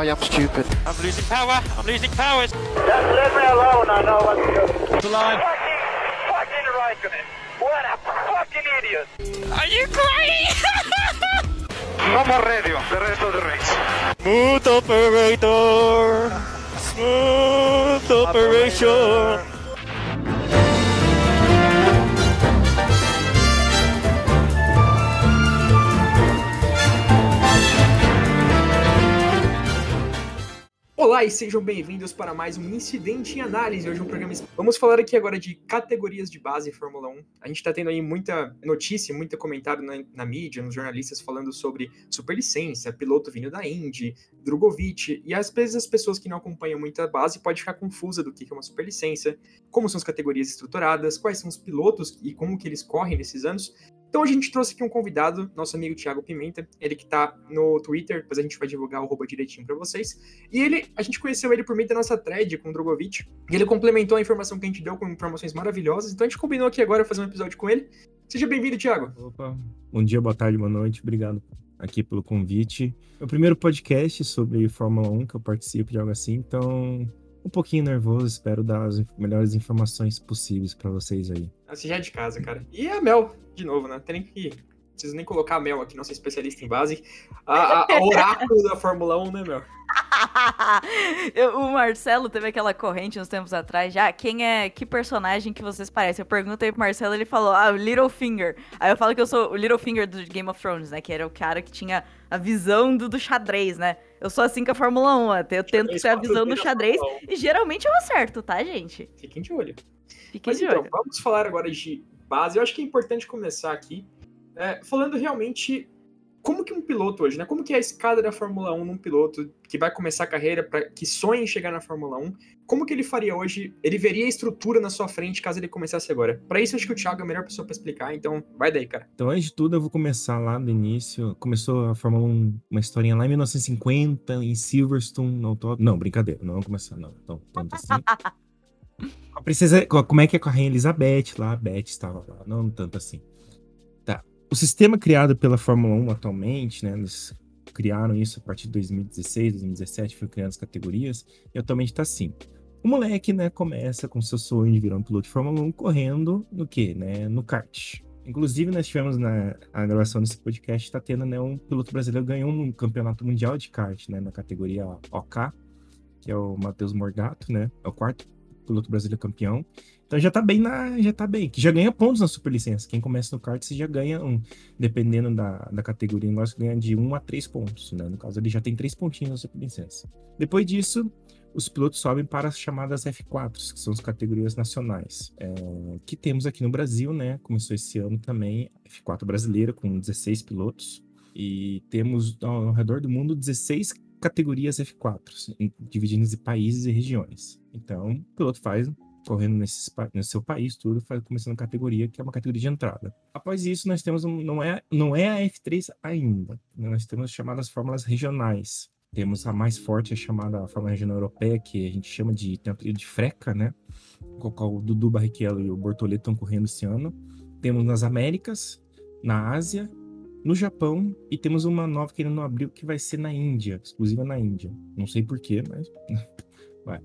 I am stupid. I'm losing power. I'm losing power. Just leave me alone. I know what to do. The line. Fucking, fucking right on it. What a fucking idiot. Are you crazy? No more radio. The rest of the race. Smooth operator. Smooth operation. Olá e sejam bem-vindos para mais um Incidente em Análise. Hoje um programa. Vamos falar aqui agora de categorias de base Fórmula 1. A gente está tendo aí muita notícia, muito comentário na, na, mídia, nos jornalistas falando sobre superlicença, piloto vindo da Indy, Drogovic. E às vezes as pessoas que não acompanham muito a base podem ficar confusa do que é uma superlicença, como são as categorias estruturadas, quais são os pilotos e como que eles correm nesses anos. Então a gente trouxe aqui um convidado, nosso amigo Thiago Pimenta, ele que tá no Twitter, depois a gente vai divulgar o direitinho para vocês. E ele, a gente conheceu ele por meio da nossa thread com o Drogovic, e ele complementou a informação que a gente deu com informações maravilhosas, então a gente combinou aqui agora fazer um episódio com ele. Seja bem-vindo, Thiago. Opa, bom dia, boa tarde, boa noite, obrigado aqui pelo convite. É o primeiro podcast sobre Fórmula 1 que eu participo de algo assim, então um pouquinho nervoso, espero dar as melhores informações possíveis para vocês aí. Você já é de casa, cara. E a Mel, de novo, né? Tem que. Não preciso nem colocar a Mel aqui, nossa especialista em base. A, a, a oráculo da Fórmula 1, né, Mel? Eu, o Marcelo teve aquela corrente uns tempos atrás já. Quem é. Que personagem que vocês parecem? Eu perguntei pro Marcelo ele falou, ah, o Littlefinger. Aí eu falo que eu sou o Littlefinger do Game of Thrones, né? Que era o cara que tinha a visão do, do xadrez, né? Eu sou assim com a Fórmula 1, até eu tento ter a visão do xadrez e geralmente eu acerto, tá, gente? Fiquem de olho. Fiquem Mas de então, olho. vamos falar agora de base. Eu acho que é importante começar aqui é, falando realmente como que um piloto hoje, né? Como que é a escada da Fórmula 1 num piloto que vai começar a carreira, para que sonha em chegar na Fórmula 1, como que ele faria hoje? Ele veria a estrutura na sua frente caso ele começasse agora. Para isso, acho que o Thiago é a melhor pessoa para explicar, então vai daí, cara. Então, antes de tudo, eu vou começar lá do início. Começou a Fórmula 1, uma historinha lá em 1950, em Silverstone, no autódromo. Não, brincadeira, não vamos começar, não. Então, tanto assim. A princesa, como é que é com a Rainha Elizabeth lá? A Beth estava lá, não tanto assim. O sistema criado pela Fórmula 1 atualmente, né? Eles criaram isso a partir de 2016, 2017, foi criando as categorias, e atualmente tá assim. O moleque, né, começa com seu sonho de virar um piloto de Fórmula 1 correndo no quê? Né, no kart. Inclusive, nós tivemos na a gravação desse podcast, tá tendo, né, um piloto brasileiro ganhou um campeonato mundial de kart, né, na categoria OK, que é o Matheus Morgato, né, é o quarto piloto brasileiro campeão. Então já tá bem na. Já tá bem. Que já ganha pontos na superlicença. Quem começa no kart, você já ganha um. Dependendo da, da categoria, nós ganha de 1 a 3 pontos. Né? No caso, ele já tem 3 pontinhos na superlicença. Depois disso, os pilotos sobem para as chamadas F4, que são as categorias nacionais. É, que temos aqui no Brasil, né? Começou esse ano também, F4 brasileira, com 16 pilotos. E temos ao redor do mundo 16 categorias F4, dividindo em países e regiões. Então, o piloto faz correndo nesse, no seu país, tudo, começando categoria, que é uma categoria de entrada. Após isso, nós temos, um, não, é, não é a F3 ainda, né? nós temos chamadas fórmulas regionais. Temos a mais forte, a chamada Fórmula Regional Europeia, que a gente chama de, tem de freca, né? Com o Dudu Barrichello e o Bortoleto estão correndo esse ano. Temos nas Américas, na Ásia, no Japão, e temos uma nova que ainda não abriu, que vai ser na Índia, exclusiva na Índia. Não sei porquê, mas vai.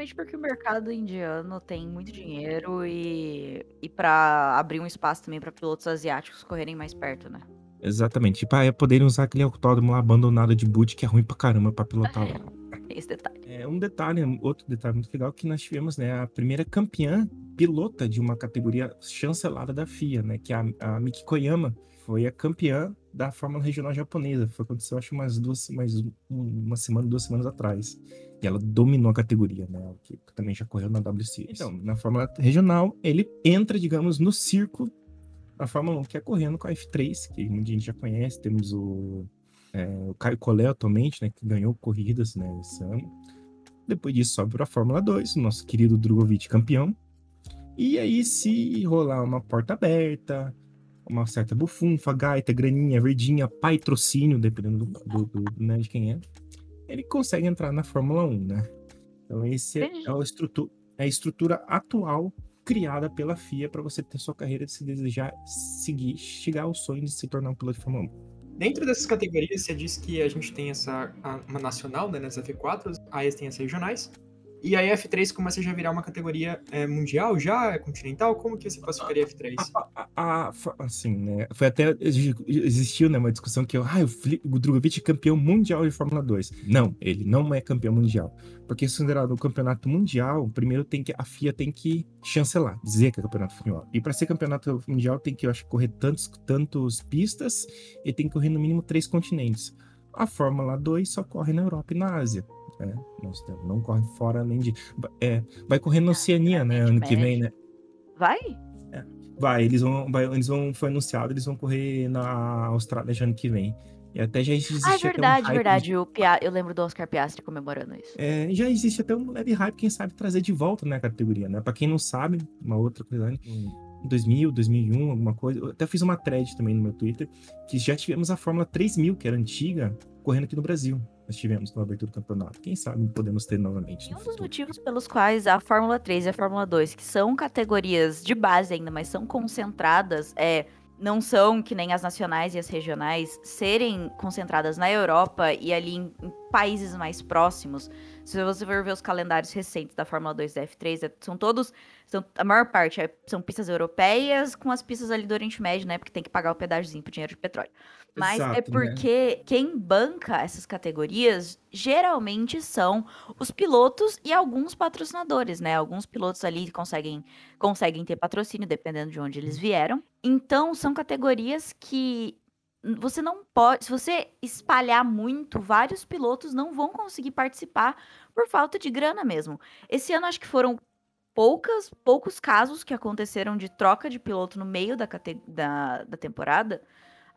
Provavelmente porque o mercado indiano tem muito dinheiro e, e para abrir um espaço também para pilotos asiáticos correrem mais perto, né? Exatamente. Tipo, ah, é poderem usar aquele autódromo lá abandonado de boot que é ruim pra caramba pra pilotar lá. Esse detalhe. É um detalhe, outro detalhe muito legal que nós tivemos, né, a primeira campeã pilota de uma categoria chancelada da FIA, né, que é a, a Miki Koyama foi a campeã da Fórmula Regional Japonesa. Foi aconteceu acho umas duas, mais uma semana, duas semanas atrás. E ela dominou a categoria, né? Que também já correu na WC. Então, na Fórmula Regional, ele entra, digamos, no circo da Fórmula 1, que é correndo com a F3, que muita gente já conhece. Temos o, é, o Caio Collet atualmente, né? Que ganhou corridas né, esse ano. Depois disso, sobe para a Fórmula 2, o nosso querido Drogovic campeão. E aí, se rolar uma porta aberta, uma certa bufunfa, gaita, graninha, verdinha, patrocínio, dependendo do, do, do, né, de quem é, ele consegue entrar na Fórmula 1, né? Então, esse é, é, a, estrutura, é a estrutura atual criada pela FIA para você ter sua carreira se desejar seguir, chegar ao sonho de se tornar um piloto de Fórmula 1. Dentro dessas categorias, você disse que a gente tem essa a- uma nacional, né, nas F4, aí tem as regionais. E a F3 começa já a virar uma categoria é, mundial, já é continental? Como que você classificaria a F3? A- a- fa- assim, né? Foi até. exi- Existiu, né, uma discussão que ah, o, Drogovic é campeão mundial de Fórmula 2. Não, ele não é campeão mundial. Porque se considerado um campeonato mundial, primeiro tem que. A FIA tem que chancelar, dizer que é campeonato mundial. E para ser campeonato mundial, tem que, eu acho, correr tantos, tantos pistas e tem que correr no mínimo três continentes. A Fórmula 2 só corre na Europa e na Ásia. Né? Temos- não corre fora além de. É, vai correr na Oceania, né? Ano que vem, né? Vai? Vai, eles vão, vai, eles vão, foi anunciado, eles vão correr na Austrália já ano que vem. E até já existe Ah, é até um verdade, verdade. O Pia... Eu lembro do Oscar Piastri comemorando isso. de- é, já existe até um leve hype, quem sabe trazer de volta, né, a categoria, né? Pra quem não sabe, uma outra coisa, né? em 2000, 2001, alguma coisa. Eu até fiz uma thread também no meu Twitter, que já tivemos a Fórmula 3000, que era antiga, correndo aqui no Brasil. Nós tivemos na abertura do campeonato. Quem sabe podemos ter novamente. E um dos futuro. motivos pelos quais a Fórmula 3 e a Fórmula 2, que são categorias de base ainda, mas são concentradas, é, não são que nem as nacionais e as regionais, serem concentradas na Europa e ali em, em países mais próximos. Se você for ver os calendários recentes da Fórmula 2 e da F3, é- são todos. São, a maior parte é- são pistas europeias com as pistas ali do Oriente Médio, né? Porque tem que pagar o pedágiozinho pro dinheiro de petróleo. Mas é Exato, né? porque quem banca essas categorias geralmente são os pilotos e alguns patrocinadores, né? Alguns pilotos ali conseguem, conseguem ter patrocínio, dependendo de onde eles vieram. Então, são categorias que você não pode. Se você espalhar muito, vários pilotos não vão conseguir participar por falta de grana mesmo. Esse ano, acho que foram poucas, poucos casos que aconteceram de troca de piloto no meio da, da, da temporada.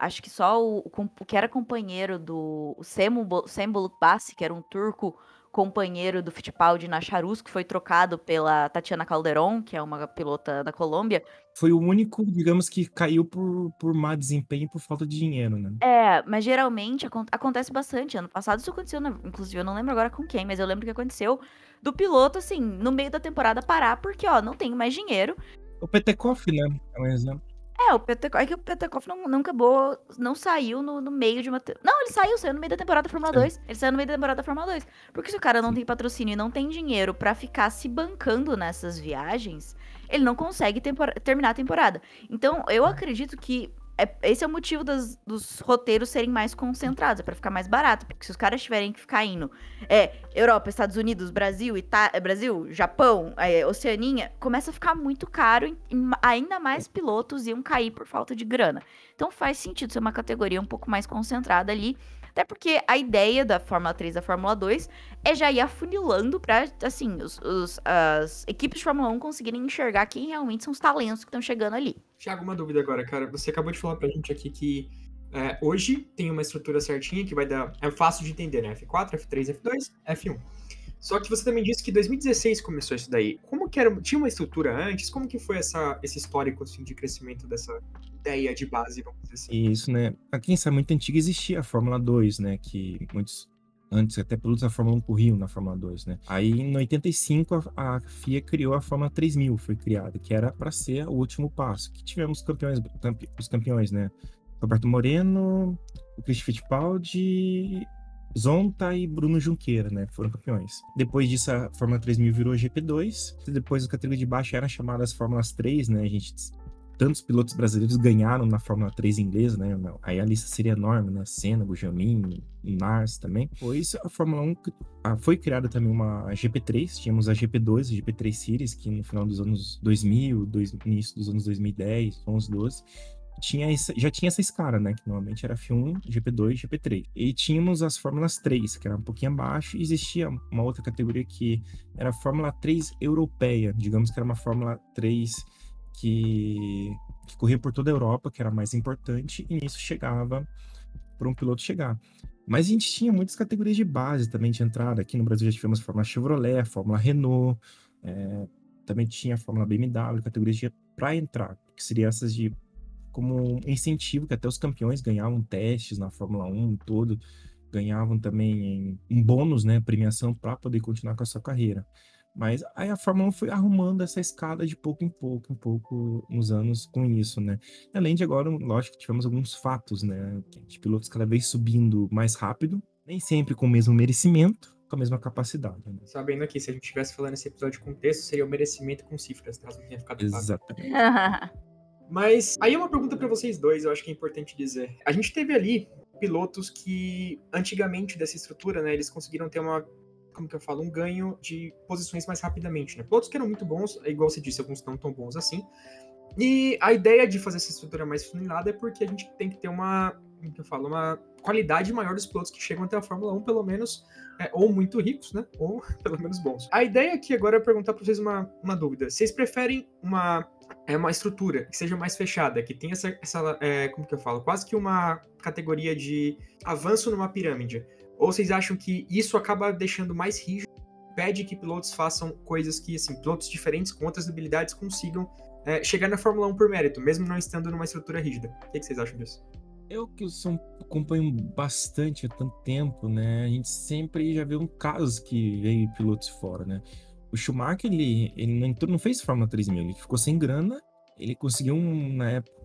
Acho que só o, o que era companheiro do o Sembolut Bassi, que era um turco companheiro do Fittipaldi na Charus, que foi trocado pela Tatiana Calderon, que é uma pilota da Colômbia. Foi o único, digamos, que caiu por, por má desempenho por falta de dinheiro, né? É, mas geralmente acon- acontece bastante. Ano passado isso aconteceu, né? inclusive eu não lembro agora com quem, mas eu lembro que aconteceu do piloto, assim, no meio da temporada parar, porque, ó, não tenho mais dinheiro. O Petekoff, né? É um exemplo. É, o Petekoff, é que o Petekoff não, não acabou, não saiu no, no meio de uma... te- Não, ele saiu, saiu no meio da temporada da Fórmula Sim. 2. Ele saiu no meio da temporada da Fórmula 2. Porque se o cara não tem patrocínio e não tem dinheiro pra ficar se bancando nessas viagens, ele não consegue terminar a temporada. Então, eu acredito que é- esse é o motivo das- dos roteiros serem mais concentrados, é pra ficar mais barato. Porque se os caras tiverem que ficar indo é, Europa, Estados Unidos, Brasil, Ita é, Brasil, Japão, é, Oceania, começa a ficar muito caro e ainda mais pilotos iam cair por falta de grana. Então faz sentido ser uma categoria um pouco mais concentrada ali. Até porque a ideia da Fórmula 3 e da Fórmula 2 é já ir afunilando pra, assim, os, os- as equipes de Fórmula 1 conseguirem enxergar quem realmente são os talentos que estão chegando ali. Tiago, uma dúvida agora, cara. Você acabou de falar pra gente aqui que é, hoje tem uma estrutura certinha que vai dar. É fácil de entender, né? F4, F3, F2, F1. Só que você também disse que 2016 começou isso daí. Como que era? Tinha uma estrutura antes? Como que foi essa, esse histórico assim, de crescimento dessa ideia de base, vamos dizer assim? Isso, né? Pra quem sabe, muito antiga existia a Fórmula 2, né? Que muitos. Antes, até pilotos da Fórmula 1 corriam na Fórmula 2, né? Aí, em 85, a, FIA criou a Fórmula 3000, foi criada, que era para ser o último passo. Que tivemos campeões, campe- os campeões, né? Roberto Moreno, o Chris Fittipaldi, Zonta e Bruno Junqueira, né? Foram campeões. Depois disso, a Fórmula 3000 virou GP2. e Depois, a categoria de baixo eram chamadas Fórmulas 3, né? A gente tantos pilotos brasileiros ganharam na Fórmula 3 inglesa, né? Aí a lista seria enorme, né? Senna, Gujamin, Nars também. Depois a Fórmula 1 cri- ah, foi criada também uma GP3, tínhamos a GP2, a GP3 Series, que no final dos anos 2000, dois, início dos anos 2010, 11, 12, tinha já tinha essa escala, né? Que normalmente era F1, GP2, GP3. E tínhamos as Fórmulas 3, que era um pouquinho abaixo, e existia uma outra categoria que era a Fórmula 3 europeia, digamos que era uma Fórmula 3 que, que corria por toda a Europa, que era mais importante, e nisso chegava para um piloto chegar. Mas a gente tinha muitas categorias de base também de entrada. Aqui no Brasil já tivemos a Fórmula Chevrolet, a Fórmula Renault, é, também tinha a Fórmula BMW, categorias para entrar, que seriam essas de como um incentivo, que até os campeões ganhavam testes na Fórmula 1 todo, ganhavam também um bônus, né, premiação para poder continuar com a sua carreira. Mas aí a Fórmula 1 foi arrumando essa escada de pouco em pouco, em pouco, nos anos com isso, né? Além de agora, lógico, tivemos alguns fatos, né? De pilotos cada vez subindo mais rápido, nem sempre com o mesmo merecimento, com a mesma capacidade. Né? Sabendo aqui, se a gente estivesse falando esse episódio com texto, seria o merecimento com cifras, caso não tenha ficado. Exatamente. Mas aí uma pergunta pra vocês dois, eu acho que é importante dizer. A gente teve ali pilotos que, antigamente dessa estrutura, né, eles conseguiram ter uma, como que eu falo, um ganho de posições mais rapidamente, né? Pilotos que eram muito bons, igual você disse, alguns não tão bons assim. E a ideia de fazer essa estrutura mais funilada é porque a gente tem que ter uma, como que eu falo, uma qualidade maior dos pilotos que chegam até a Fórmula 1, pelo menos, é, ou muito ricos, né? Ou pelo menos bons. A ideia aqui agora é perguntar para vocês uma, uma dúvida. Vocês preferem uma é uma estrutura que seja mais fechada, que tenha essa, essa é, como que eu falo, quase que uma categoria de avanço numa pirâmide. Ou vocês acham que isso acaba deixando mais rígido, pede que pilotos façam coisas que, assim, pilotos diferentes com outras habilidades consigam é, chegar na Fórmula 1 por mérito, mesmo não estando numa estrutura rígida. O que, que vocês acham disso? Eu que sou, acompanho bastante há tanto tempo, né? A gente sempre já viu casos que veio pilotos fora, né? O Schumacher, ele, ele não, entrou, não fez Fórmula 3000, ele ficou sem grana. Ele conseguiu, um, na época,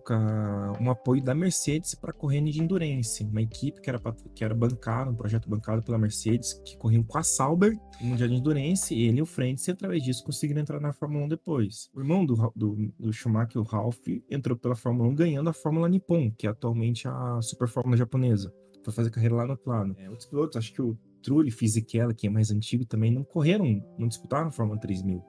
um apoio da Mercedes para correr de Endurance, uma equipe que era, que era bancada, um projeto bancado pela Mercedes, que corriam com a Sauber no Mundial de Endurance, e ele e o Frentzen, e através disso conseguiram entrar na Fórmula 1 depois. O irmão do, do, do Schumacher, o Ralph, entrou pela Fórmula 1 ganhando a Fórmula Nippon, que é atualmente a Super Fórmula japonesa. Foi fazer carreira lá no lado. É, outros pilotos, acho que o Trulli Fisichella, que é mais antigo também, não correram, não disputaram a Fórmula 3000.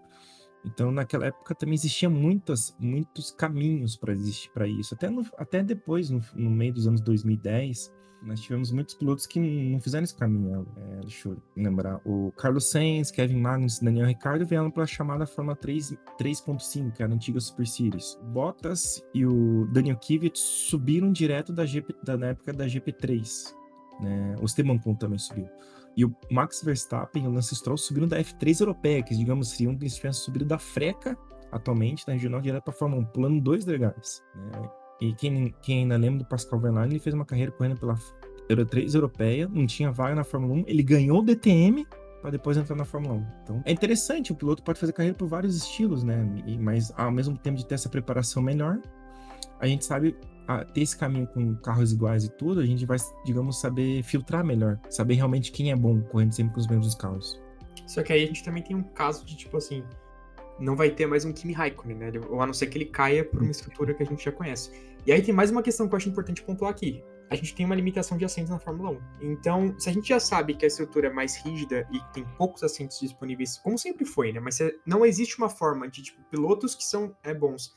Então, naquela época também existia muitas, muitos caminhos para existir para isso. Até, no, até depois, no, no, meio dos anos 2010, nós tivemos muitos pilotos que não fizeram esse caminho. É, deixa eu lembrar. O Carlos Sainz, Kevin Magnussen, Daniel Ricciardo vieram para a chamada Fórmula 3.5, que era a antiga Super Series. Bottas e o Daniel Kvyat subiram direto da, GP, da na época da GP3. Né? O Esteban Ocon também subiu. E o Max Verstappen e o Lance Stroll subiram da F3 europeia, que digamos seriam que eles tivessem subido da Freca, atualmente, na regional direto para a Fórmula 1, pulando dois legais. Né? E quem, quem ainda lembra do Pascal Verlaine, ele fez uma carreira correndo pela Euro 3 europeia, não tinha vaga na Fórmula 1, ele ganhou o DTM para depois entrar na Fórmula 1. Então, é interessante, o piloto pode fazer carreira por vários estilos, né? E, mas ao mesmo tempo de ter essa preparação melhor, a gente sabe a ter esse caminho com carros iguais e tudo, a gente vai, digamos, saber filtrar melhor, saber realmente quem é bom correndo sempre com os mesmos carros. Só que aí a gente também tem um caso de, tipo assim, não vai ter mais um Kimi Raikkonen, né? Ou a não ser que ele caia por uma estrutura que a gente já conhece. E aí tem mais uma questão que eu acho importante pontuar aqui. A gente tem uma limitação de assentos na Fórmula 1. Então, se a gente já sabe que a estrutura é mais rígida e tem poucos assentos disponíveis, como sempre foi, né? Mas não existe uma forma de, tipo, pilotos que são é, bons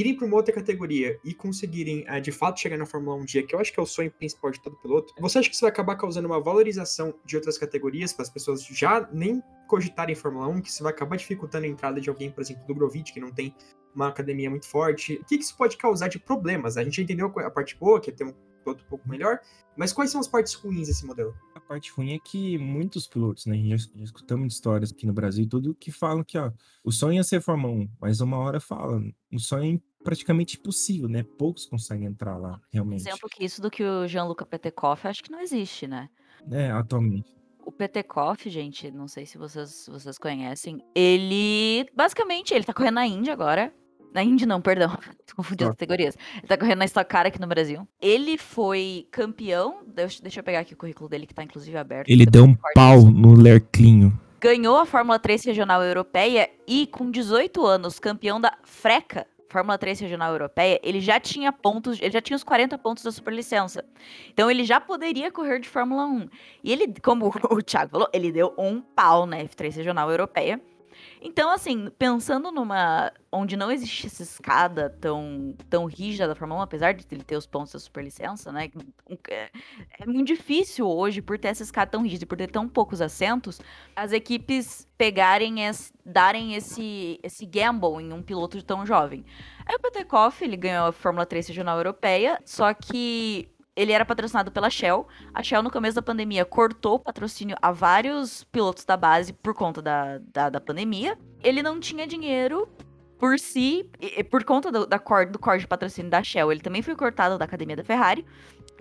irem para uma outra categoria e conseguirem uh, de fato chegar na Fórmula 1 um dia, que eu acho que é o sonho principal de todo piloto, você acha que isso vai acabar causando uma valorização de outras categorias para as pessoas já nem cogitarem Fórmula 1, que isso vai acabar dificultando a entrada de alguém, por exemplo, do Grovit, que não tem uma academia muito forte? O que, que isso pode causar de problemas? A gente entendeu a parte boa, que é ter um piloto um pouco melhor, mas quais são as partes ruins desse modelo? A parte ruim é que muitos pilotos, né, já, já escutamos histórias aqui no Brasil e tudo, que falam que, ó, o sonho é ser Fórmula 1, mas uma hora fala, o sonho é praticamente impossível, né? Poucos conseguem entrar lá, realmente. Exemplo que isso do que o Jean-Luc Petekoff, acho que não existe, né? É, atualmente. O Petekoff, gente, não sei se vocês, vocês conhecem, ele, basicamente, ele tá correndo na Índia agora, na Indy não, perdão. Tô confundindo as categorias. Ele tá correndo na Stock Car aqui no Brasil. Ele foi campeão. Deixa, deixa eu pegar aqui o currículo dele, que tá inclusive aberto. Ele deu um pau no Lerclinho. Ganhou a Fórmula 3 Regional Europeia e, com 18 anos, campeão da Freca, Fórmula 3 Regional Europeia, ele já tinha pontos, ele já tinha os 40 pontos da superlicença. Então ele já poderia correr de Fórmula 1. E ele, como o Thiago falou, ele deu um pau na F3 Regional Europeia. Então, assim, pensando numa. onde não existe essa escada tão, tão rígida da Fórmula 1, apesar de ele ter os pontos da superlicença, né? É, é muito difícil hoje, por ter essa escada tão rígida e por ter tão poucos assentos, as equipes pegarem, esse, darem esse, esse gamble em um piloto tão jovem. Aí o Petekoff, ele ganhou a Fórmula 3 regional europeia, só que ele era patrocinado pela Shell. A Shell, no começo da pandemia, cortou o patrocínio a vários pilotos da base por conta da, da, da pandemia. Ele não tinha dinheiro por si, por conta do, da cor, do corte de patrocínio da Shell. Ele também foi cortado da academia da Ferrari.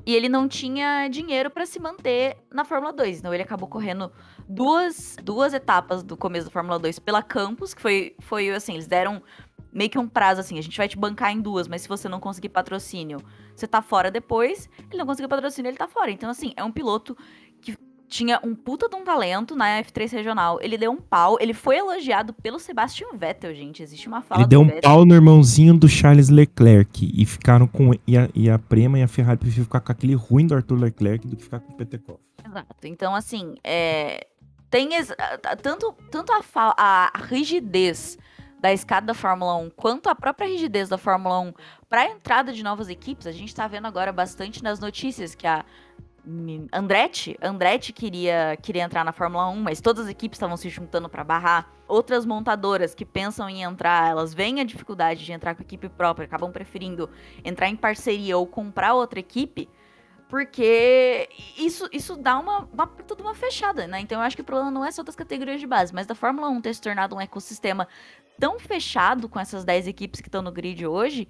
E ele não tinha dinheiro para se manter na Fórmula 2. Então ele acabou correndo duas, duas etapas do começo da Fórmula 2 pela Campus, que foi, foi assim, eles deram meio que um prazo assim, a gente vai te bancar em duas, mas se você não conseguir patrocínio, você tá fora depois. Ele não conseguiu patrocínio, ele tá fora. Então assim, é um piloto que tinha um puta de um talento na F3 regional. Ele deu um pau, ele foi elogiado pelo Sebastian Vettel, gente. Existe uma fala Ele deu um Vettel. pau no irmãozinho do Charles Leclerc e ficaram com. E a, e a Prema e a Ferrari preferiram ficar com aquele ruim do Arthur Leclerc do que ficar com o Petekov. Exato. Então, assim, é, tem tanto, tanto a, a rigidez da escada da Fórmula 1 quanto a própria rigidez da Fórmula 1 para a entrada de novas equipes. A gente tá vendo agora bastante nas notícias que a Andretti, Andretti queria, queria entrar na Fórmula 1, mas todas as equipes estavam se juntando para barrar. Outras montadoras que pensam em entrar, elas veem a dificuldade de entrar com a equipe própria, acabam preferindo entrar em parceria ou comprar outra equipe porque isso, isso dá uma, uma toda uma fechada, né? Então eu acho que o problema não é só das categorias de base, mas da Fórmula 1 ter se tornado um ecossistema tão fechado com essas 10 equipes que estão no grid hoje,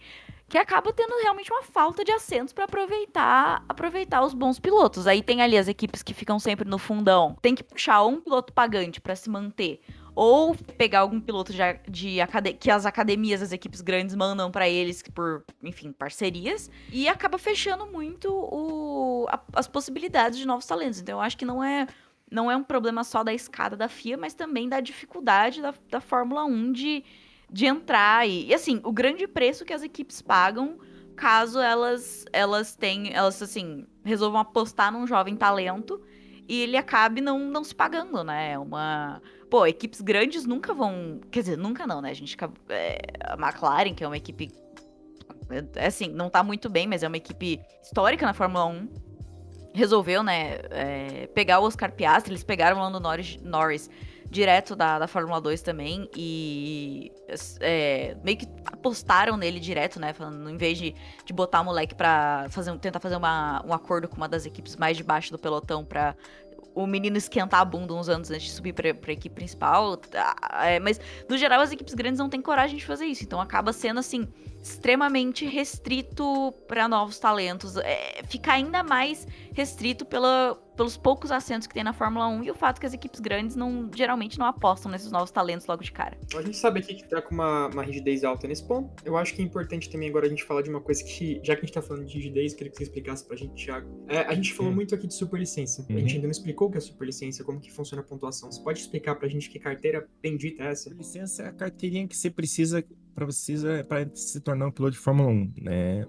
que acaba tendo realmente uma falta de assentos para aproveitar aproveitar os bons pilotos. Aí tem ali as equipes que ficam sempre no fundão. Tem que puxar um piloto pagante para se manter ou pegar algum piloto de, de que as academias, as equipes grandes mandam pra eles por, enfim, parcerias e acaba fechando muito o- a- as possibilidades de novos talentos. Então eu acho que não é não é um problema só da escada da FIA, mas também da dificuldade da, da Fórmula 1 de, de entrar e, e assim, o grande preço que as equipes pagam caso elas elas tenham, elas assim, resolvam apostar num jovem talento e ele acabe não, não se pagando, né? É uma Pô, equipes grandes nunca vão. Quer dizer, nunca não, né? A gente. é, a McLaren, que é uma equipe. É, assim, não tá muito bem, mas é uma equipe histórica na Fórmula 1. Resolveu, né? é, pegar o Oscar Piastri. Eles pegaram o Lando Norris, Norris direto da, da Fórmula 2 também. E. é, meio que apostaram nele direto, né? Falando, em vez de, de botar o moleque pra fazer, tentar fazer uma- um acordo com uma das equipes mais de baixo do pelotão pra o menino esquentar a bunda uns anos antes de subir pra, pra equipe principal. tá, é, mas, no geral, as equipes grandes não têm coragem de fazer isso. Então acaba sendo, assim, extremamente restrito pra novos talentos. É, fica ainda mais restrito pela, pelos poucos assentos que tem na Fórmula 1 e o fato que as equipes grandes não geralmente não apostam nesses novos talentos logo de cara. A gente sabe aqui que tá com uma, uma rigidez alta nesse ponto. Eu acho que é importante também agora a gente falar de uma coisa que, já que a gente tá falando de rigidez, queria que você explicasse pra gente, Thiago. É, a gente falou Hum. muito aqui de superlicença. A Uhum. gente ainda não explicou o que é superlicença, como que funciona a pontuação. Você pode explicar pra gente que carteira bendita é essa? licença é a carteirinha que você precisa para precisa para se tornar um piloto de Fórmula 1, né?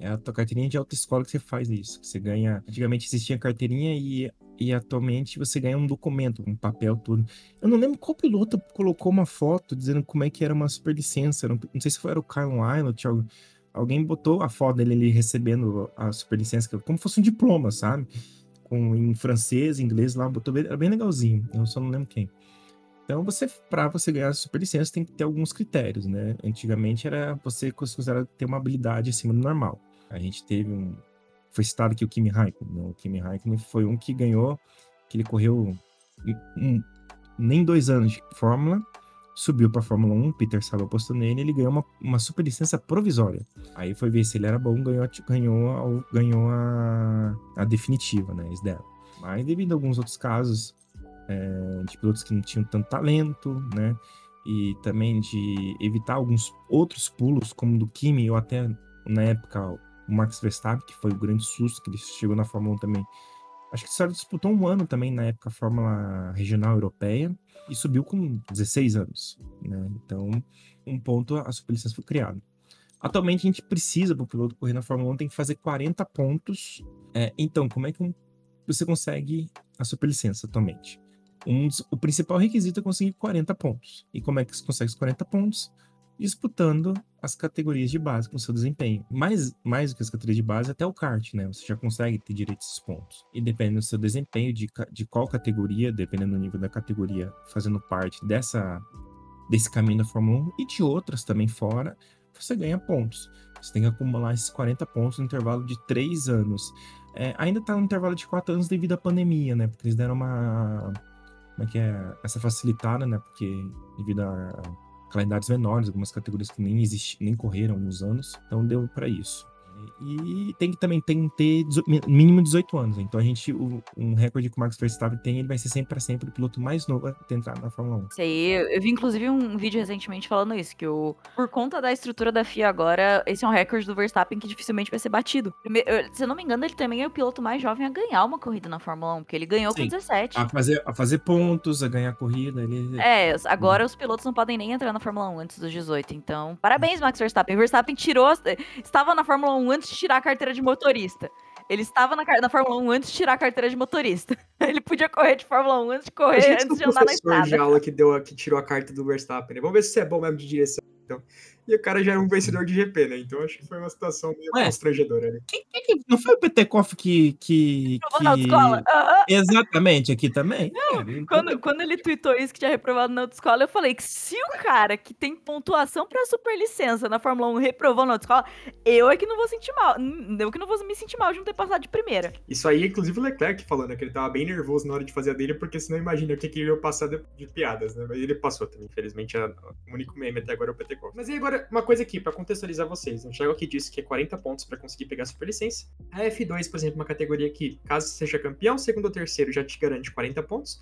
É a tua carteirinha de autoescola que você faz isso. Você ganha. Antigamente existia carteirinha e, e atualmente você ganha um documento, um papel, tudo. Eu não lembro qual piloto colocou uma foto dizendo como é que era uma superlicença. Não, não sei se foi era o Kyle algo- alguém botou a foto dele ali recebendo a superlicença, que- como fosse um diploma, sabe? Com, em francês, inglês lá, botou bem, era bem legalzinho. Eu só não lembro quem. Então, você, para você ganhar a superlicença, tem que ter alguns critérios, né? Antigamente era você considerado ter uma habilidade acima do normal. A gente teve um. Foi citado aqui o Kimi Raikkonen. né? O Kimi Raikkonen foi um que ganhou, que ele correu um- nem dois anos de Fórmula, subiu para Fórmula 1, Peter Saba apostou nele, ele ganhou uma, uma superlicença provisória. Aí foi ver se ele era bom, ganhou, ganhou, ganhou a, a definitiva, né? Mas devido a alguns outros casos, é, de pilotos que não tinham tanto talento, né? E também de evitar alguns outros pulos, como do Kimi, ou até na época o Max Verstappen, que foi o grande susto que ele chegou na Fórmula 1 também. Acho que só disputou um ano também na época a Fórmula Regional Europeia e subiu com 16 anos, né? Então, um ponto a superlicença foi criada. Atualmente a gente precisa, para o piloto correr na Fórmula 1, tem que fazer 40 pontos. É, então, como é que um- você consegue a superlicença atualmente? Um o principal requisito é conseguir 40 pontos. E como é que você consegue os 40 pontos? Disputando as categorias de base com seu desempenho. Mais, mais do que as categorias de base, até o kart, né? Você já consegue ter direito a esses pontos. E dependendo do seu desempenho, de, de qual categoria, dependendo do nível da categoria, fazendo parte dessa, desse caminho da Fórmula 1 e de outras também fora, você ganha pontos. Você tem que acumular esses 40 pontos no intervalo de 3 anos. É, ainda tá no intervalo de 4 anos devido à pandemia, né? Porque eles deram uma. Como é que é? Essa facilitada, né? Porque devido a calendários menores, algumas categorias que nem existi, nem correram alguns anos, então deu para isso. E tem que também tem que ter mínimo 18 anos. Então a gente, o- um recorde que o Max Verstappen tem, ele vai ser sempre para sempre o piloto mais novo a ter entrado na Fórmula 1. Isso aí, eu, eu vi inclusive um vídeo recentemente falando isso, que o, por conta da estrutura da FIA agora, esse é um recorde do Verstappen que dificilmente vai ser batido. Prime- eu- se eu não me engano, ele também é o piloto mais jovem a ganhar uma corrida na Fórmula 1, porque ele ganhou com Sim. 17. A fazer, a fazer pontos, a ganhar corrida. Ele, É, agora os pilotos não podem nem entrar na Fórmula 1 antes dos 18. Então, parabéns, Max Verstappen. O Verstappen tirou. Estava na Fórmula 1 antes de tirar a carteira de motorista. Ele estava na, na Fórmula 1 antes de tirar a carteira de motorista. Ele podia correr de Fórmula 1 antes de correr, antes de andar na professor de estrada. aula que, deu, que tirou a carta do Verstappen, né? Vamos ver se isso é bom mesmo de direção. Então. E o cara já era um vencedor de GP, né? Então acho que foi uma situação meio Ué. constrangedora, né? Quem- quem que- não foi o Petekoff que. que, Reprovou na que... autoescola. Ah, ah. Exatamente, aqui também? É, Quando, quando ele tweetou isso que tinha reprovado na autoescola, eu falei que se o cara que tem pontuação pra superlicença na Fórmula 1 reprovou na autoescola, eu é que não vou sentir mal. Eu que não vou me sentir mal de não ter passado de primeira. Isso aí, inclusive o Leclerc falando, né? Que ele tava bem nervoso na hora de fazer a dele, porque senão imagina o que, que ele ia passar de, de piadas, né? Mas ele passou também, infelizmente. a- O único meme até agora é o PTCO. Mas e agora, uma coisa aqui, pra contextualizar vocês. O Thiago aqui disse que é 40 pontos pra conseguir pegar a superlicença. A F2, por exemplo, uma categoria que, caso seja campeão, segundo ou terceiro, já te garante 40 pontos.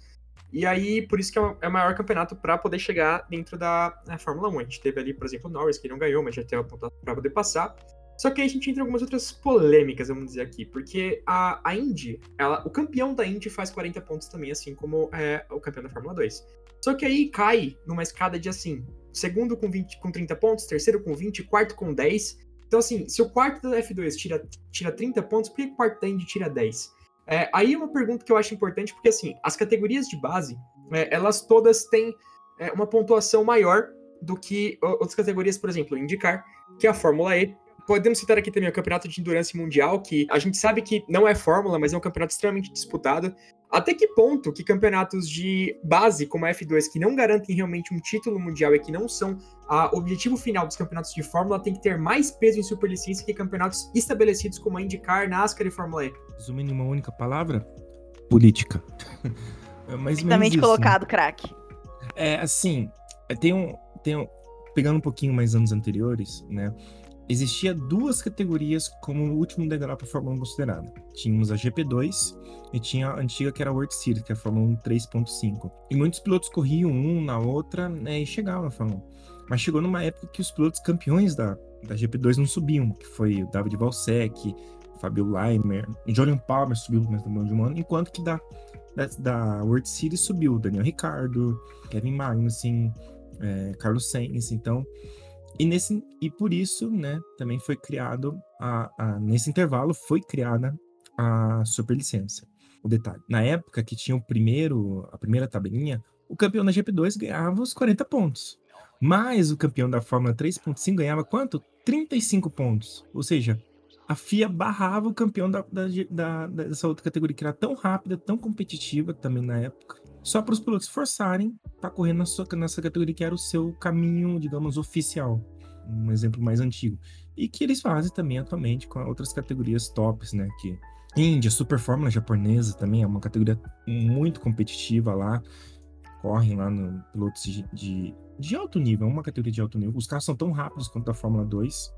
E aí, por isso que é o é maior campeonato pra poder chegar dentro da Fórmula 1. A gente teve ali, por exemplo, o Norris, que não ganhou, mas já teve a pontuação pra poder passar. Só que aí a gente entra em algumas outras polêmicas, vamos dizer aqui, porque a, a Indy, ela, o campeão da Indy faz 40 pontos também, assim como é o campeão da Fórmula 2. Só que aí cai numa escada de assim, segundo com, 20, com 30 pontos, terceiro com 20, quarto com 10. Então, assim, se o quarto da F2 tira, tira 30 pontos, por que o quarto da Indy tira 10? É, aí é uma pergunta que eu acho importante, porque assim, as categorias de base, é, elas todas têm é, uma pontuação maior do que outras categorias, por exemplo, o IndyCar, que é a Fórmula E. Podemos citar aqui também o Campeonato de Endurance Mundial, que a gente sabe que não é fórmula, mas é um campeonato extremamente disputado. Até que ponto que campeonatos de base, como a F2, que não garantem realmente um título mundial e que não são a objetivo final dos campeonatos de fórmula, tem que ter mais peso em superlicença que campeonatos estabelecidos como a IndyCar, NASCAR e Fórmula E? Resumindo em uma única palavra: política. É mais ou menos Perfeitamente né? colocado, craque. É, assim, tem um, tem um. Pegando um pouquinho mais anos anteriores, né? Existia duas categorias como o último degrau para a Fórmula 1 considerada. Tínhamos a GP2 e tinha a antiga que era a World Series, que é a Fórmula 1 3.5. E muitos pilotos corriam um na outra né, e chegavam na Fórmula 1. Mas chegou numa época que os pilotos campeões da, da GP2 não subiam, que foi o David Valsec, Fabio Leimer, Julian Palmer subiu no mesmo de um ano, enquanto que da, da, da World Series subiu Daniel Ricciardo, Kevin Magnussen, é, Carlos Sainz, então e nesse e por isso né também foi criado a, a- nesse intervalo foi criada a superlicença. O detalhe na época que tinha o primeiro a primeira tabelinha o campeão da GP2 ganhava os 40 pontos. Mas o campeão da Fórmula 3.5 ganhava quanto? 35 pontos. Ou seja a FIA barrava o campeão da, da, da- dessa outra categoria que era tão rápida tão competitiva também na época só para os pilotos forçarem para correr na sua, nessa categoria que era o seu caminho, digamos, oficial. Um exemplo mais antigo. E que eles fazem também atualmente com outras categorias tops, né? Que Índia, Super Fórmula japonesa também é uma categoria muito competitiva lá. Correm lá no pilotos de, de, de alto nível, é uma categoria de alto nível. Os carros são tão rápidos quanto a Fórmula 2.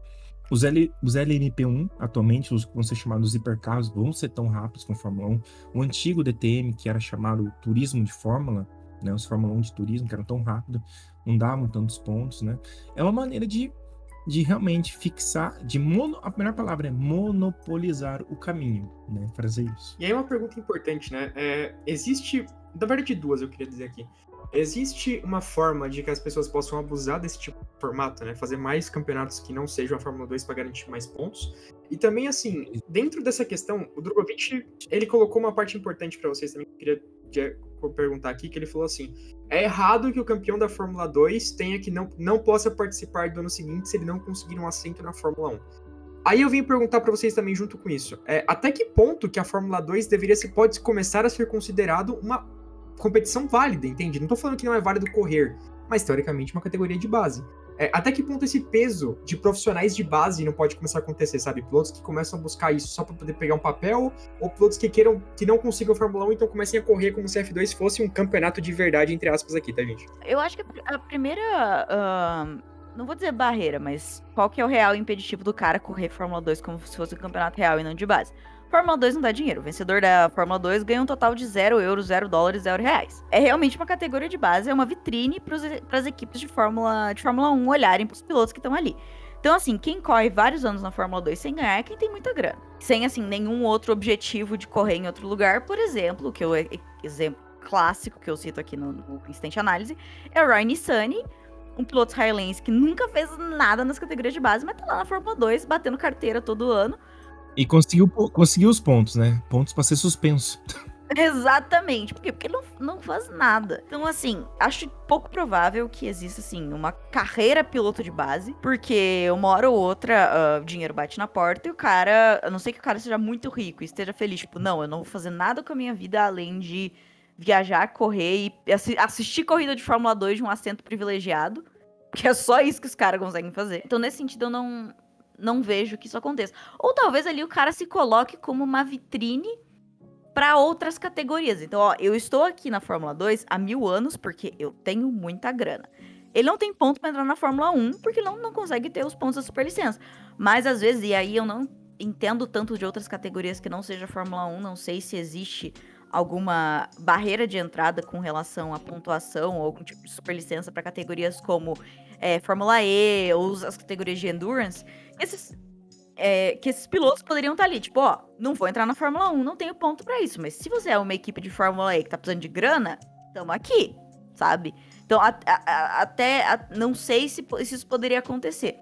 Os, L, os LMP1, atualmente, os que vão ser chamados hipercarros, vão ser tão rápidos com a Fórmula 1. O antigo DTM, que era chamado Turismo de Fórmula, né, os Fórmula 1 de turismo, que eram tão rápido, não davam tantos pontos, né? É uma maneira de, de realmente fixar, de mono, a melhor palavra é monopolizar o caminho, né? Fazer isso. E aí uma pergunta importante, né? É, existe, na verdade duas eu queria dizer aqui. Existe uma forma de que as pessoas possam abusar desse tipo de formato, né? Fazer mais campeonatos que não sejam a Fórmula 2 para garantir mais pontos. E também, assim, dentro dessa questão, o Drogovic, ele colocou uma parte importante para vocês também, que eu queria de- perguntar aqui, que ele falou assim, é errado que o campeão da Fórmula 2 tenha que não, não possa participar do ano seguinte se ele não conseguir um assento na Fórmula 1. Aí eu vim perguntar para vocês também junto com isso, é, até que ponto que a Fórmula 2 deveria se pode começar a ser considerado uma competição válida, entende? Não tô falando que não é válido correr, mas teoricamente uma categoria de base. É, até que ponto esse peso de profissionais de base não pode começar a acontecer, sabe? Pilotos que começam a buscar isso só para poder pegar um papel, ou pilotos que queiram que não consigam Fórmula 1, então comecem a correr como se a F2 fosse um campeonato de verdade, entre aspas, aqui, tá, gente? Eu acho que a primeira. ahn, Não vou dizer barreira, mas qual que é o real impeditivo do cara correr Fórmula 2 como se fosse um campeonato real e não de base? Fórmula 2 não dá dinheiro. O vencedor da Fórmula 2 ganha um total de 0 euros, 0 dólares, 0 reais. É realmente uma categoria de base, é uma vitrine para as equipes de Fórmula, de Fórmula 1 olharem para os pilotos que estão ali. Então, assim, quem corre vários anos na Fórmula 2 sem ganhar é quem tem muita grana. Sem, assim, nenhum outro objetivo de correr em outro lugar. Por exemplo, que eu exemplo clássico que eu cito aqui no, no Instant Análise é o Ryan Nissany, um piloto israelense que nunca fez nada nas categorias de base, mas tá lá na Fórmula 2, batendo carteira todo ano. E conseguiu, conseguiu os pontos, né? Pontos para ser suspenso. Exatamente. Por quê? Porque ele não, não faz nada. Então, assim, acho pouco provável que exista, assim, uma carreira piloto de base, porque uma hora ou outra uh, o dinheiro bate na porta e o cara, a não sei que o cara seja muito rico e esteja feliz, tipo, não, eu não vou fazer nada com a minha vida além de viajar, correr e assistir corrida de Fórmula 2 de um assento privilegiado, que é só isso que os caras conseguem fazer. Então, nesse sentido, eu não, não vejo que isso aconteça. Ou talvez ali o cara se coloque como uma vitrine para outras categorias. Então, ó, eu estou aqui na Fórmula 2 há mil anos porque eu tenho muita grana. Ele não tem ponto para entrar na Fórmula 1 porque não, não consegue ter os pontos da superlicença. Mas às vezes, e aí eu não entendo tanto de outras categorias que não seja Fórmula 1, não sei se existe alguma barreira de entrada com relação à pontuação ou algum tipo de superlicença para categorias como é, Fórmula E ou as categorias de Endurance. Esses, é, que esses pilotos poderiam estar tá ali, tipo, ó, não vou entrar na Fórmula 1, não tenho ponto para isso. Mas se você é uma equipe de Fórmula E que tá precisando de grana, tamo aqui, sabe? Então, a, a, a, até não sei se, se, isso poderia acontecer.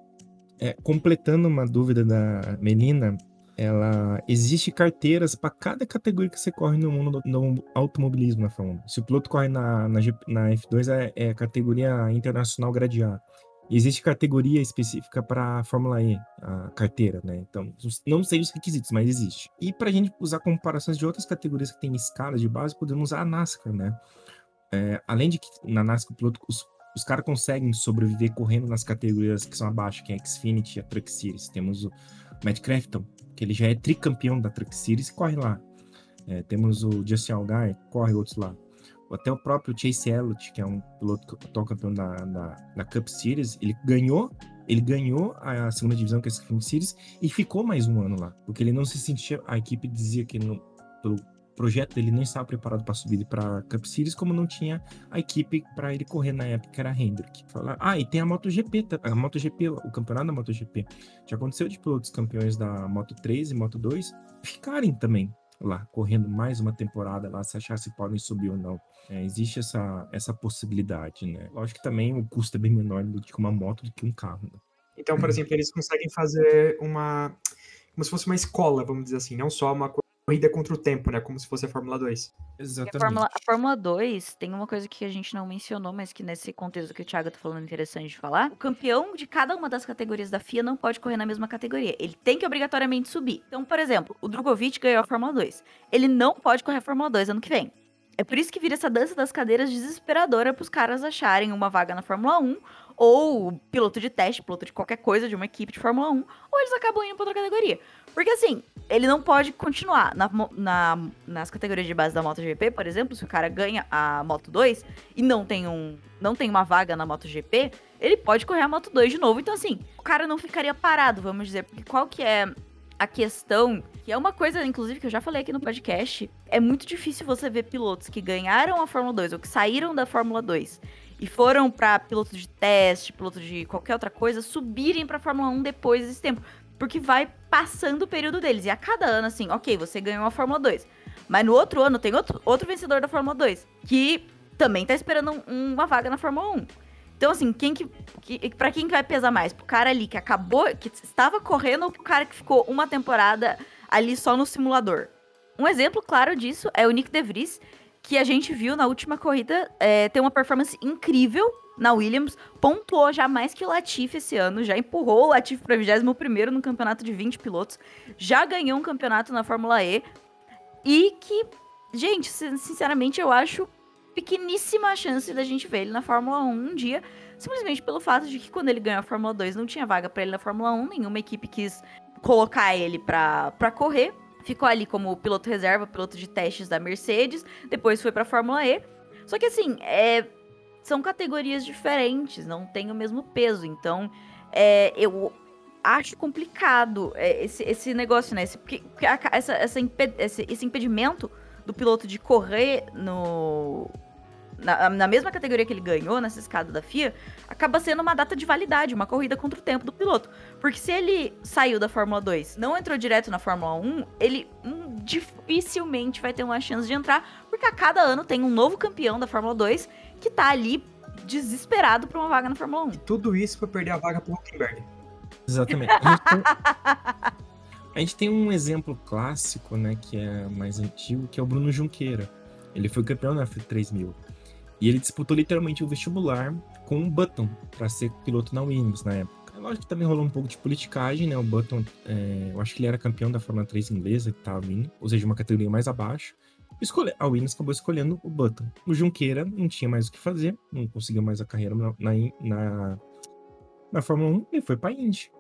É, completando uma dúvida da menina, ela existe carteiras para cada categoria que você corre no mundo do no automobilismo na Fórmula 1. Se o piloto corre na, na, na F2 é, é categoria internacional gradeada. Existe categoria específica para Fórmula E, a carteira, né? Então, não sei os requisitos, mas existe. E para a gente usar comparações de outras categorias que têm escala de base, podemos usar a NASCAR, né? É, além de que na NASCAR piloto, os, os caras conseguem sobreviver correndo nas categorias que são abaixo, que é a Xfinity e a Truck Series. Temos o Matt Crafton, que ele já é tricampeão da Truck Series corre lá. É, temos o Justin Allgaier, corre outros lá até o próprio Chase Elliott, que é um piloto atual campeão da, da, da, Cup Series, ele ganhou, ele ganhou a segunda divisão, que é a Cup Series, e ficou mais um ano lá, porque ele não se sentia, a equipe dizia que no, pelo projeto dele não estava preparado para subir para Cup Series, como não tinha a equipe para ele correr na época, que era a Hendrick. Ah, e tem a MotoGP, a MotoGP, o campeonato da MotoGP. Já aconteceu de pilotos campeões da Moto 3 e Moto 2 ficarem também lá, correndo mais uma temporada lá, se achar se podem subir ou não. É, existe essa, essa possibilidade, né? Lógico que também o custo é bem menor do que uma moto do que um carro. Né? Então, por exemplo, eles conseguem fazer uma. como se fosse uma escola, vamos dizer assim, não só uma corrida contra o tempo, né? Como se fosse a Fórmula 2. Exatamente. A Fórmula, a Fórmula 2 tem uma coisa que a gente não mencionou, mas que nesse contexto que o Thiago tá falando é interessante de falar. O campeão de cada uma das categorias da FIA não pode correr na mesma categoria. Ele tem que obrigatoriamente subir. Então, por exemplo, o Drogovic ganhou a Fórmula 2. Ele não pode correr a Fórmula 2 ano que vem. É por isso que vira essa dança das cadeiras desesperadora para os caras acharem uma vaga na Fórmula 1, ou piloto de teste, piloto de qualquer coisa de uma equipe de Fórmula 1, ou eles acabam indo para outra categoria. Porque assim, ele não pode continuar na, na, nas categorias de base da MotoGP, por exemplo, se o cara ganha a Moto 2 e não tem, um, não tem uma vaga na MotoGP, ele pode correr a Moto 2 de novo. Então assim, o cara não ficaria parado, vamos dizer, porque qual que é a questão, que é uma coisa, inclusive, que eu já falei aqui no podcast, é muito difícil você ver pilotos que ganharam a Fórmula 2 ou que saíram da Fórmula 2 e foram para piloto de teste, piloto de qualquer outra coisa, subirem para Fórmula 1 depois desse tempo. Porque vai passando o período deles. E a cada ano, assim, ok, você ganhou a Fórmula 2. Mas no outro ano tem outro, outro vencedor da Fórmula 2. Que também tá esperando um, uma vaga na Fórmula 1. Então, assim, quem que, que. Pra quem que vai pesar mais? Pro cara ali que acabou, que estava correndo, ou pro cara que ficou uma temporada ali só no simulador? Um exemplo claro disso é o Nick DeVries, que a gente viu na última corrida é, ter uma performance incrível na Williams, pontuou já mais que o Latifi esse ano, já empurrou o Latifi para 21 no campeonato de 20 pilotos, já ganhou um campeonato na Fórmula E, e que, gente, sinceramente eu acho pequeníssima a chance da gente ver ele na Fórmula 1 um dia, simplesmente pelo fato de que quando ele ganhou a Fórmula 2 não tinha vaga para ele na Fórmula 1, nenhuma equipe quis colocar ele para correr. Ficou ali como piloto reserva, piloto de testes da Mercedes, depois foi para Fórmula E. Só que assim, é são categorias diferentes, não tem o mesmo peso. Então, é, eu acho complicado é, esse, esse negócio, né? Esse, essa, essa esse impedimento do piloto de correr no. Na, na mesma categoria que ele ganhou nessa escada da FIA, acaba sendo uma data de validade, uma corrida contra o tempo do piloto. Porque se ele saiu da Fórmula 2, não entrou direto na Fórmula 1, ele hum, dificilmente vai ter uma chance de entrar, porque a cada ano tem um novo campeão da Fórmula 2 que tá ali desesperado por uma vaga na Fórmula 1. Tudo isso pra perder a vaga pro Huckenberg. Exatamente. A gente, tem, a gente tem um exemplo clássico, né, que é mais antigo, que é o Bruno Junqueira. Ele foi campeão na F3000. E ele disputou literalmente o vestibular com o Button para ser piloto na Williams na época. É lógico que também rolou um pouco de politicagem, né? O Button, é, eu acho que ele era campeão da Fórmula 3 inglesa que tava vindo, ou seja, uma categoria mais abaixo. Escolhe, a Williams acabou escolhendo o Button. O Junqueira não tinha mais o que fazer, não conseguiu mais a carreira na, na, na, na Fórmula 1 e foi pra Indy.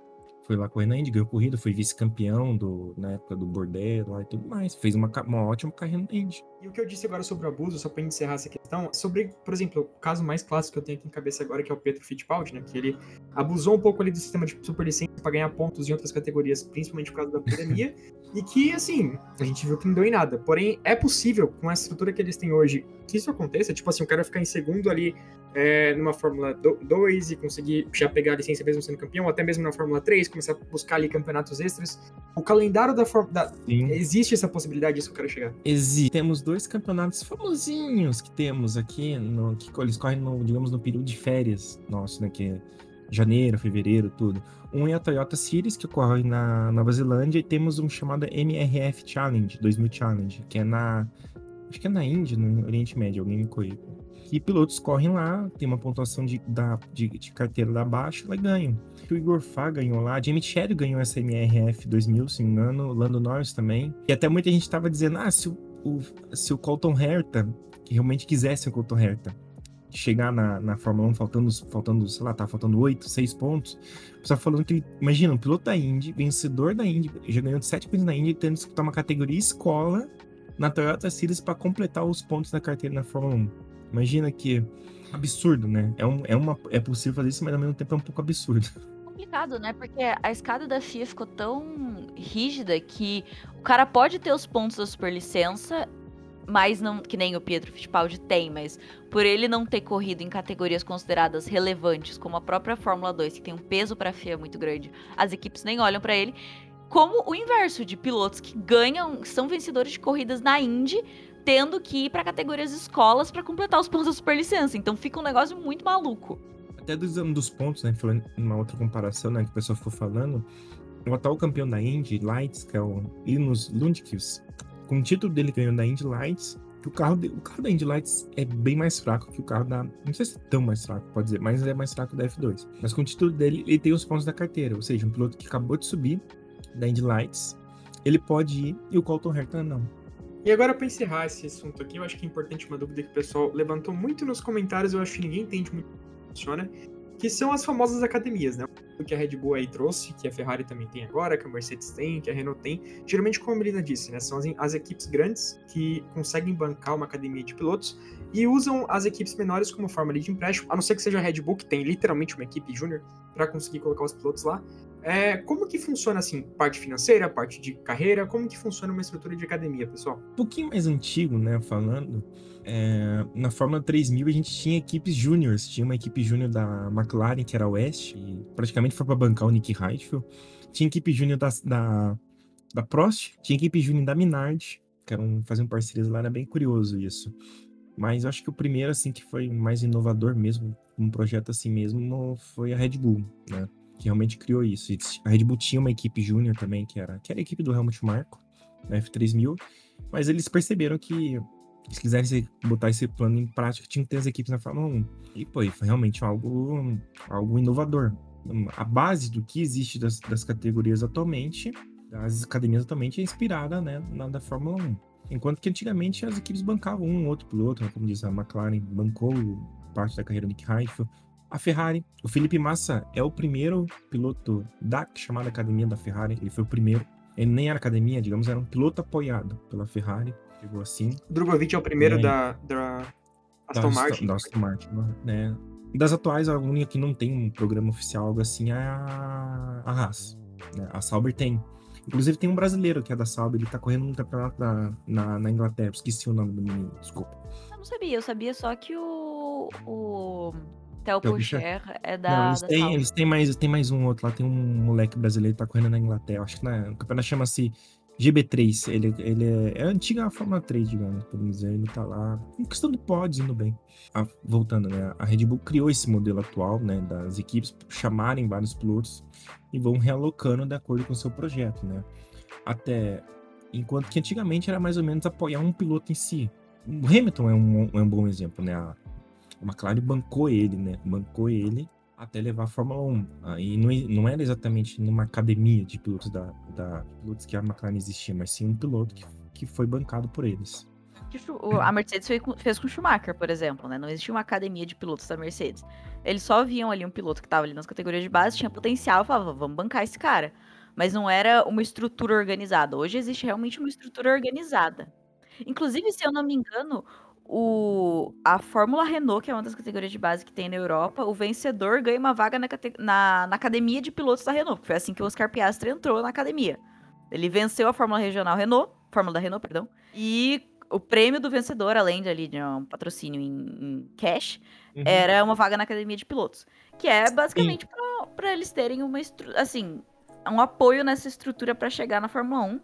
Foi lá correr na Indy, ganhou corrida, foi vice-campeão do, na época do Bordello lá e tudo mais. Fez uma, uma ótima carreira na Indy. E o que eu disse agora sobre o abuso, só pra encerrar essa questão, sobre, por exemplo, o caso mais clássico que eu tenho aqui em cabeça agora, que é o Pedro Fittipaldi, né? Que ele abusou um pouco ali do sistema de superlicença pra ganhar pontos em outras categorias, principalmente por causa da pandemia, e que, assim, a gente viu que não deu em nada. Porém, é possível, com a estrutura que eles têm hoje, que isso aconteça. Tipo assim, o cara ficar em segundo ali é, numa Fórmula 2 e conseguir já pegar a licença mesmo sendo campeão, ou até mesmo na Fórmula 3, começar a buscar ali campeonatos extras. O calendário da Fórmula. Sim. Existe essa possibilidade, isso que eu quero chegar. Existe. Temos dois campeonatos famosinhos que temos aqui, no, que eles correm, no, digamos, no período de férias nosso, né? Que é janeiro, fevereiro, tudo. Um é a Toyota Series, que ocorre na Nova Zelândia, e temos um chamado MRF Challenge, 2000 Challenge, que é na. Acho que é na Índia, no Oriente Médio, alguém me corrija. Que pilotos correm lá, tem uma pontuação de, da, de, de carteira lá abaixo, e ganham. O Igor Fá ganhou lá, Jamie Cherry ganhou essa MRF 2000, se não me engano, Lando Norris também. E até muita gente tava dizendo, ah, se o, o- se o Colton Herta, que realmente quisesse o Colton Herta, chegar na, na Fórmula 1 faltando, faltando, sei lá, tá faltando 8, 6 pontos, pessoal falando que, imagina, um piloto da Indy, vencedor da Indy, já ganhou 7 pontos na Indy, tendo que disputar uma categoria escola na Toyota Series para completar os pontos da carteira na Fórmula 1. Imagina que absurdo, né? É, um, é, uma, é possível fazer isso, mas ao mesmo tempo é um pouco absurdo. complicado, né? Porque a escada da FIA ficou tão rígida que o cara pode ter os pontos da superlicença, mas não que nem o Pietro Fittipaldi tem, mas por ele não ter corrido em categorias consideradas relevantes, como a própria Fórmula 2, que tem um peso para a FIA muito grande, as equipes nem olham para ele. Como o inverso de pilotos que ganham, são vencedores de corridas na Indy, tendo que ir para categorias escolas para completar os pontos da superlicença. Então fica um negócio muito maluco. Até dos anos dos pontos, né? Falando uma outra comparação, né? Que o pessoal ficou falando. O atual campeão da Indy Lights, que é o Linus Lundqvist, com o título dele ganhando da Indy Lights, o carro, de- o carro da Indy Lights é bem mais fraco que o carro da. Não sei se é tão mais fraco, pode dizer, mas é mais fraco da F2. Mas com o título dele, ele tem os pontos da carteira. Ou seja, um piloto que acabou de subir da Indy Lights, ele pode ir e o Colton Herta não. E agora, pra encerrar esse assunto aqui, eu acho que é importante uma dúvida que o pessoal levantou muito nos comentários, eu acho que ninguém entende muito como funciona, que são as famosas academias, né? O que a Red Bull aí trouxe, que a Ferrari também tem agora, que a Mercedes tem, que a Renault tem. Geralmente, como a Melina disse, né? São as, as equipes grandes que conseguem bancar uma academia de pilotos e usam as equipes menores como forma de empréstimo, a não ser que seja a Red Bull, que tem literalmente uma equipe júnior para conseguir colocar os pilotos lá. É, como que funciona assim, parte financeira, parte de carreira, como que funciona uma estrutura de academia, pessoal? um pouquinho mais antigo, né, falando, é, na Fórmula 3000 a gente tinha equipes júniores, tinha uma equipe júnior da McLaren, que era a West, e praticamente foi para bancar o Nick Heidfeld, tinha equipe júnior da, da, da Prost, tinha equipe júnior da Minardi, que eram fazendo parcerias lá, era bem curioso isso. Mas eu acho que o primeiro, assim, que foi mais inovador mesmo, um projeto assim mesmo, foi a Red Bull, né? Que realmente criou isso. E A Red Bull tinha uma equipe júnior também, que era, que era a equipe do Helmut Marko, na F3000, mas eles perceberam que se quisessem botar esse plano em prática, tinha que ter as equipes na Fórmula 1. E, pô, foi realmente algo, algo inovador. A base do que existe das, das categorias atualmente, das academias atualmente, é inspirada né, na da Fórmula 1. Enquanto que antigamente as equipes bancavam um outro piloto, né, como diz a McLaren, bancou parte da carreira do Nick Heidfeld. A Ferrari, o Felipe Massa é o primeiro piloto da chamada academia da Ferrari, ele foi o primeiro. Ele nem era academia, digamos, era um piloto apoiado pela Ferrari, chegou assim. Drogovic é o primeiro da, da, Aston da, Martin. Da Aston Martin, né? Das atuais, a única que não tem um programa oficial, algo assim, é a, a Haas. Né? A Sauber tem. Inclusive tem um brasileiro que é da Sauber, ele tá correndo um campeonato na, na, na Inglaterra. Esqueci o nome do menino, desculpa. Eu não sabia, eu sabia só que o. O. Theo Pocher é da. Não, eles, da têm, eles têm mais, tem mais um outro lá, tem um moleque brasileiro que tá correndo na Inglaterra. Acho que na, o campeonato chama-se GB3. Ele, ele é, é a antiga Fórmula 3, digamos, podemos dizer. Ele tá lá. Em questão de pods, indo bem. Ah, voltando, né? A Red Bull criou esse modelo atual, né? Das equipes chamarem vários pilotos e vão realocando de acordo com o seu projeto, né? Até. Enquanto que antigamente era mais ou menos apoiar um piloto em si. O Hamilton é um, é um bom exemplo, né? A, a McLaren bancou ele, né? Bancou ele até levar a Fórmula 1. Aí não, não era exatamente numa academia de pilotos da, da pilotos que a McLaren existia, mas sim um piloto que, que foi bancado por eles. a Mercedes fez com, o Schumacher, por exemplo, né? Não existia uma academia de pilotos da Mercedes. Eles só viam ali um piloto que tava ali nas categorias de base, tinha potencial, e falavam, vamos bancar esse cara. Mas não era uma estrutura organizada. Hoje existe realmente uma estrutura organizada. Inclusive, se eu não me engano, o, a Fórmula Renault, que é uma das categorias de base que tem na Europa, o vencedor ganha uma vaga na, na- na academia de pilotos da Renault. Foi assim que o Oscar Piastri entrou na academia. Ele venceu a Fórmula Regional Renault, Fórmula da Renault, perdão, e o prêmio do vencedor, além de, ali, de um patrocínio em, em cash, Uhum. era uma vaga na academia de pilotos. Que é basicamente pra eles terem uma assim, um apoio nessa estrutura pra chegar na Fórmula 1.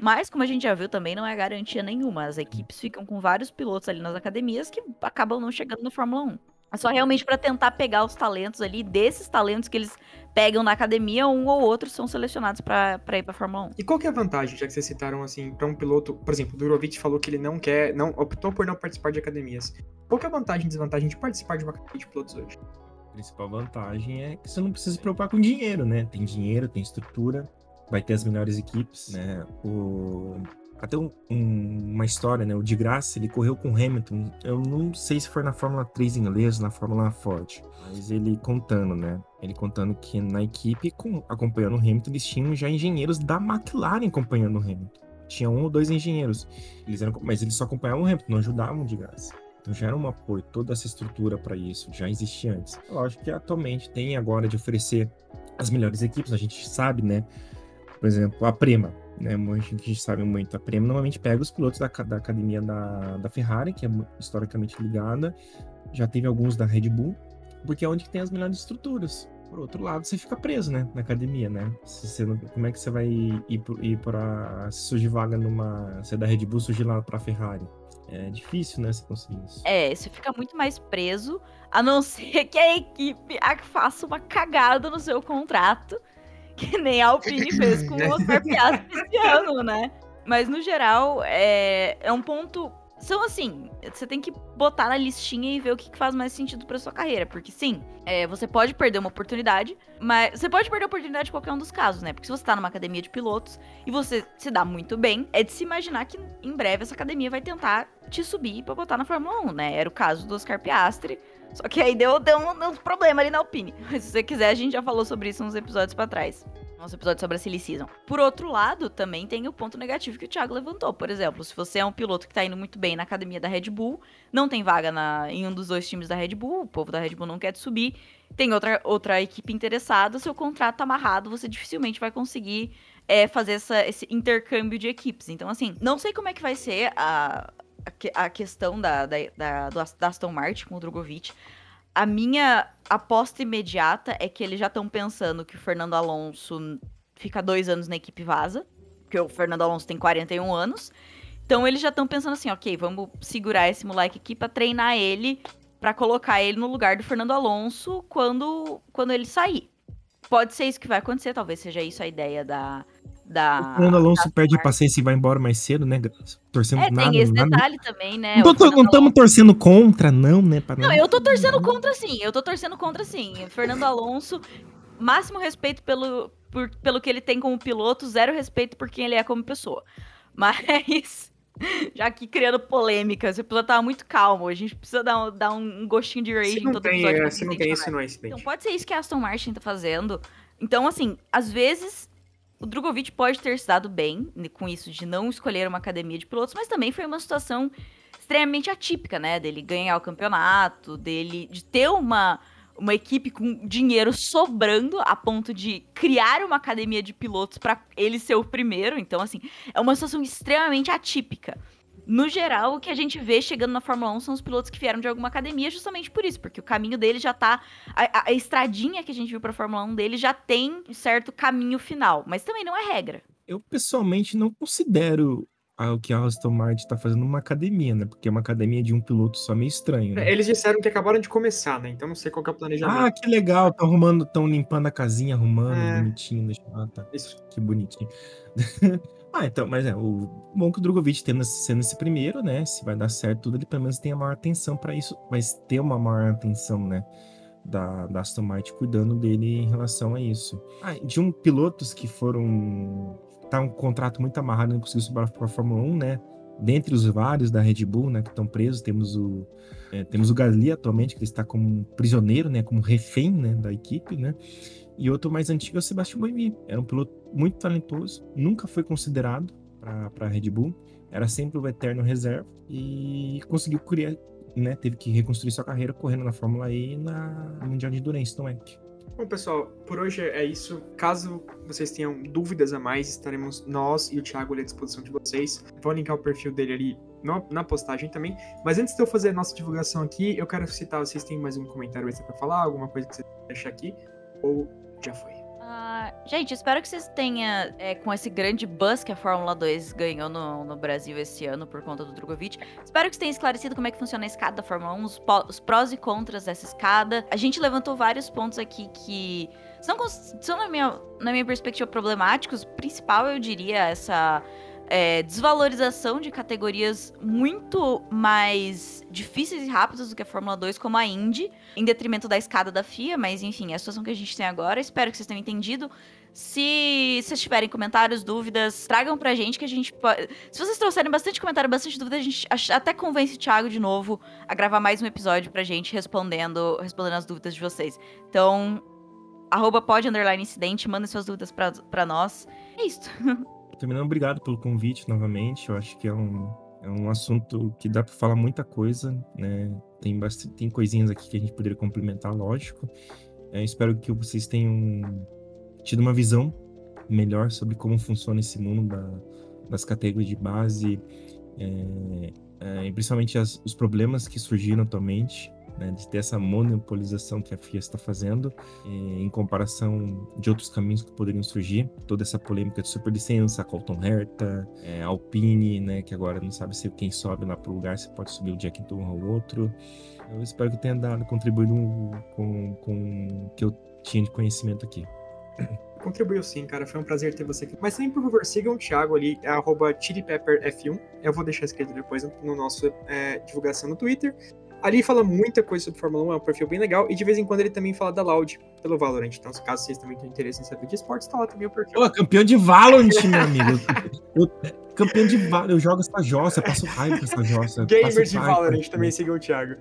Mas, como a gente já viu, também não é garantia nenhuma. As equipes ficam com vários pilotos ali nas academias que acabam não chegando na Fórmula 1. É só realmente pra tentar pegar os talentos ali, desses talentos que eles pegam na academia, um ou outro são selecionados pra pra ir pra Fórmula 1. E qual que é a vantagem, já que vocês citaram assim, pra um piloto, por exemplo, o Durovic falou que ele não quer, não optou por não participar de academias. Qual que é a vantagem e desvantagem de participar de uma academia de pilotos hoje? A principal vantagem é que você não precisa se preocupar com dinheiro, né? Tem dinheiro, tem estrutura, vai ter as melhores equipes, né? O... Até um- um- uma história, né? O de graça, ele correu com o Hamilton. Eu não sei se foi na Fórmula 3 inglesa, na Fórmula Ford. Mas ele contando, né? Ele contando que na equipe, com- acompanhando o Hamilton, eles tinham já engenheiros da McLaren acompanhando o Hamilton. Tinha um ou dois engenheiros. Eles eram, mas eles só acompanhavam o Hamilton, não ajudavam de graça. Então já era um apoio, toda essa estrutura para isso, já existia antes. Lógico que atualmente tem agora de oferecer as melhores equipes, a gente sabe, né? Por exemplo, a Prema, né? A gente sabe muito. A Prema normalmente pega os pilotos da, da academia da, da Ferrari, que é historicamente ligada, já teve alguns da Red Bull, porque é onde que tem as melhores estruturas. Por outro lado, você fica preso, né? Na academia, né? Se você não- como é que você vai ir, ir para se surgir vaga numa. Se é da Red Bull, surgir lá pra Ferrari? É difícil, né? Você conseguir isso. É, você fica muito mais preso, a não ser que a equipe faça uma cagada no seu contrato, que nem a Alpine fez com o Oscar Piastri esse ano, né? Mas no geral, é, é um ponto. São assim, você tem que botar na listinha e ver o que faz mais sentido pra sua carreira. Porque sim, é, você pode perder uma oportunidade, mas você pode perder a oportunidade em qualquer um dos casos, né? Porque se você tá numa academia de pilotos e você se dá muito bem, é de se imaginar que em breve essa academia vai tentar te subir pra botar na Fórmula 1, né? Era o caso do Oscar Piastri. Só que aí deu, deu um, um problema ali na Alpine. Mas se você quiser, a gente já falou sobre isso uns episódios pra trás. Nosso episódio sobre a Silly Season. Por outro lado, também tem o ponto negativo que o Thiago levantou. Por exemplo, se você é um piloto que tá indo muito bem na academia da Red Bull, não tem vaga na, em um dos dois times da Red Bull, o povo da Red Bull não quer te subir, tem outra, outra equipe interessada, seu contrato tá amarrado, você dificilmente vai conseguir é, fazer essa- esse intercâmbio de equipes. Então, assim, não sei como é que vai ser a, a, que- a questão da, da, da, da Aston Martin com o Drogovic. A minha aposta imediata é que eles já estão pensando que o Fernando Alonso fica dois anos na equipe vaza, porque o Fernando Alonso tem 41 anos. Então eles já estão pensando assim, ok, vamos segurar esse moleque aqui pra treinar ele, pra colocar ele no lugar do Fernando Alonso quando, quando ele sair. Pode ser isso que vai acontecer, talvez seja isso a ideia da. Da O Fernando Alonso perde a paciência e vai embora mais cedo, né? Torcendo é, nada. tem esse nada. detalhe também, né? Não O Fernando estamos Alonso- torcendo contra, não, né? pra Não, eu tô torcendo contra sim. Eu tô torcendo contra sim. Fernando Alonso, máximo respeito pelo, por- pelo que ele tem como piloto, zero respeito por quem ele é como pessoa. Mas, já que criando polêmica, esse episódio tava muito calmo. A gente precisa dar um, dar um gostinho de rage em não todo tem, episódio. é, se não tem isso, não é Então, incidente. pode ser isso que a Aston Martin tá fazendo. Então, assim, às vezes o Drogovic pode ter se dado bem né, com isso de não escolher uma academia de pilotos, mas também foi uma situação extremamente atípica, né? Dele ganhar o campeonato, dele de ter uma, uma equipe com dinheiro sobrando a ponto de criar uma academia de pilotos para ele ser o primeiro. Então, assim, é uma situação extremamente atípica. No geral, o que a gente vê chegando na Fórmula 1 são os pilotos que vieram de alguma academia justamente por isso, porque o caminho dele já tá. A, a estradinha que a gente viu pra Fórmula 1 dele já tem um certo caminho final, mas também não é regra. Eu pessoalmente não considero o que a Aston Martin tá fazendo uma academia, né? Porque é uma academia de um piloto só meio estranho. Né? É, eles disseram que acabaram de começar, né? Então não sei qual é o planejamento. Ah, que legal, estão arrumando, estão limpando a casinha, arrumando, é. bonitinho. Deixa... Ah, tá. Isso. Que bonitinho. Ah, então, mas é, o bom que o Drogovic tendo, sendo esse primeiro, né? Se vai dar certo tudo, ele pelo menos tem a maior atenção para isso, mas ter uma maior atenção, né? Da, da Aston Martin cuidando dele em relação a isso. Ah, de um pilotos que foram. Tá um contrato muito amarrado, não conseguiu subir para a Fórmula 1, né? Dentre os vários da Red Bull, né, que estão presos, temos o é, temos o Gasly atualmente que está como prisioneiro, né, como refém, né, da equipe, né? E outro mais antigo é o Sebastian Buemi. Era um piloto muito talentoso, nunca foi considerado para a Red Bull, era sempre o eterno reserva e conseguiu criar, né? Teve que reconstruir sua carreira correndo na Fórmula E e na Mundial de Endurance, não é? Bom, pessoal, por hoje é isso. Caso vocês tenham dúvidas a mais, estaremos nós e o Thiago ali à disposição de vocês. Vou linkar o perfil dele ali na postagem também. Mas antes de eu fazer a nossa divulgação aqui, eu quero citar, vocês têm mais um comentário extra para falar, alguma coisa que vocês deixar aqui? Ou já foi. Uh, gente, espero que vocês tenham, é, com esse grande buzz que a Fórmula 2 ganhou no, no, Brasil esse ano por conta do Drogovic, espero que vocês tenham esclarecido como é que funciona a escada da Fórmula 1, os, os prós e contras dessa escada. A gente levantou vários pontos aqui que são, são na, minha, na minha perspectiva, problemáticos. O principal, eu diria, essa é, desvalorização de categorias muito mais difíceis e rápidas do que a Fórmula 2, como a Indy, em detrimento da escada da FIA, mas enfim, é a situação que a gente tem agora. Espero que vocês tenham entendido. Se vocês tiverem comentários, dúvidas, tragam pra gente que a gente pode. Se vocês trouxerem bastante comentário, bastante dúvida, a gente até convence o Thiago de novo a gravar mais um episódio pra gente respondendo, respondendo as dúvidas de vocês. Então, arroba underline incidente, mandem suas dúvidas pra, pra nós. É isso. Terminando, obrigado pelo convite novamente. Eu acho que é um, é um assunto que dá para falar muita coisa, né? Tem, bastante, tem coisinhas aqui que a gente poderia complementar, lógico. É, espero que vocês tenham tido uma visão melhor sobre como funciona esse mundo da, das categorias de base, é, é, principalmente as, os problemas que surgiram atualmente né, de ter essa monopolização que a FIA está fazendo, em comparação de outros caminhos que poderiam surgir, toda essa polêmica de superlicença, Colton Herta, é, Alpine, né, que agora não sabe se quem sobe lá para o lugar, se pode subir o Jack Turra ou outro. Eu espero que tenha dado, contribuído com, com o que eu tinha de conhecimento aqui. Contribuiu sim, cara. Foi um prazer ter você aqui. Mas também, por favor, sigam o Thiago ali, é arroba chilipepperf1. Eu vou deixar escrito depois no nosso é, divulgação no Twitter. Ali fala muita coisa sobre Fórmula 1, é um perfil bem legal. E de vez em quando ele também fala da Loud pelo Valorant. Então, caso vocês também tenham interesse em saber de esportes, tá lá também o perfil. Pô, campeão de Valorant, meu amigo. Eu, campeão de Valorant, eu jogo essa jossa, passo raiva com essa jossa. Gamers de Valorant também sigam o Thiago.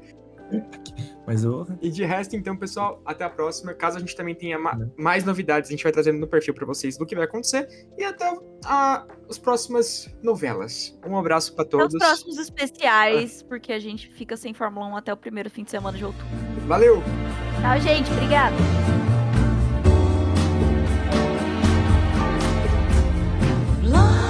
Mas eu... E de resto, então, pessoal, até a próxima. Caso a gente também tenha ma né? mais novidades, a gente vai trazendo no perfil para vocês do que vai acontecer. E até a, as próximas novelas. Um abraço para todos. Até os próximos especiais, ah. porque a gente fica sem Fórmula 1 até o primeiro fim de semana de outubro. Valeu! Tchau, gente. Obrigada. Love.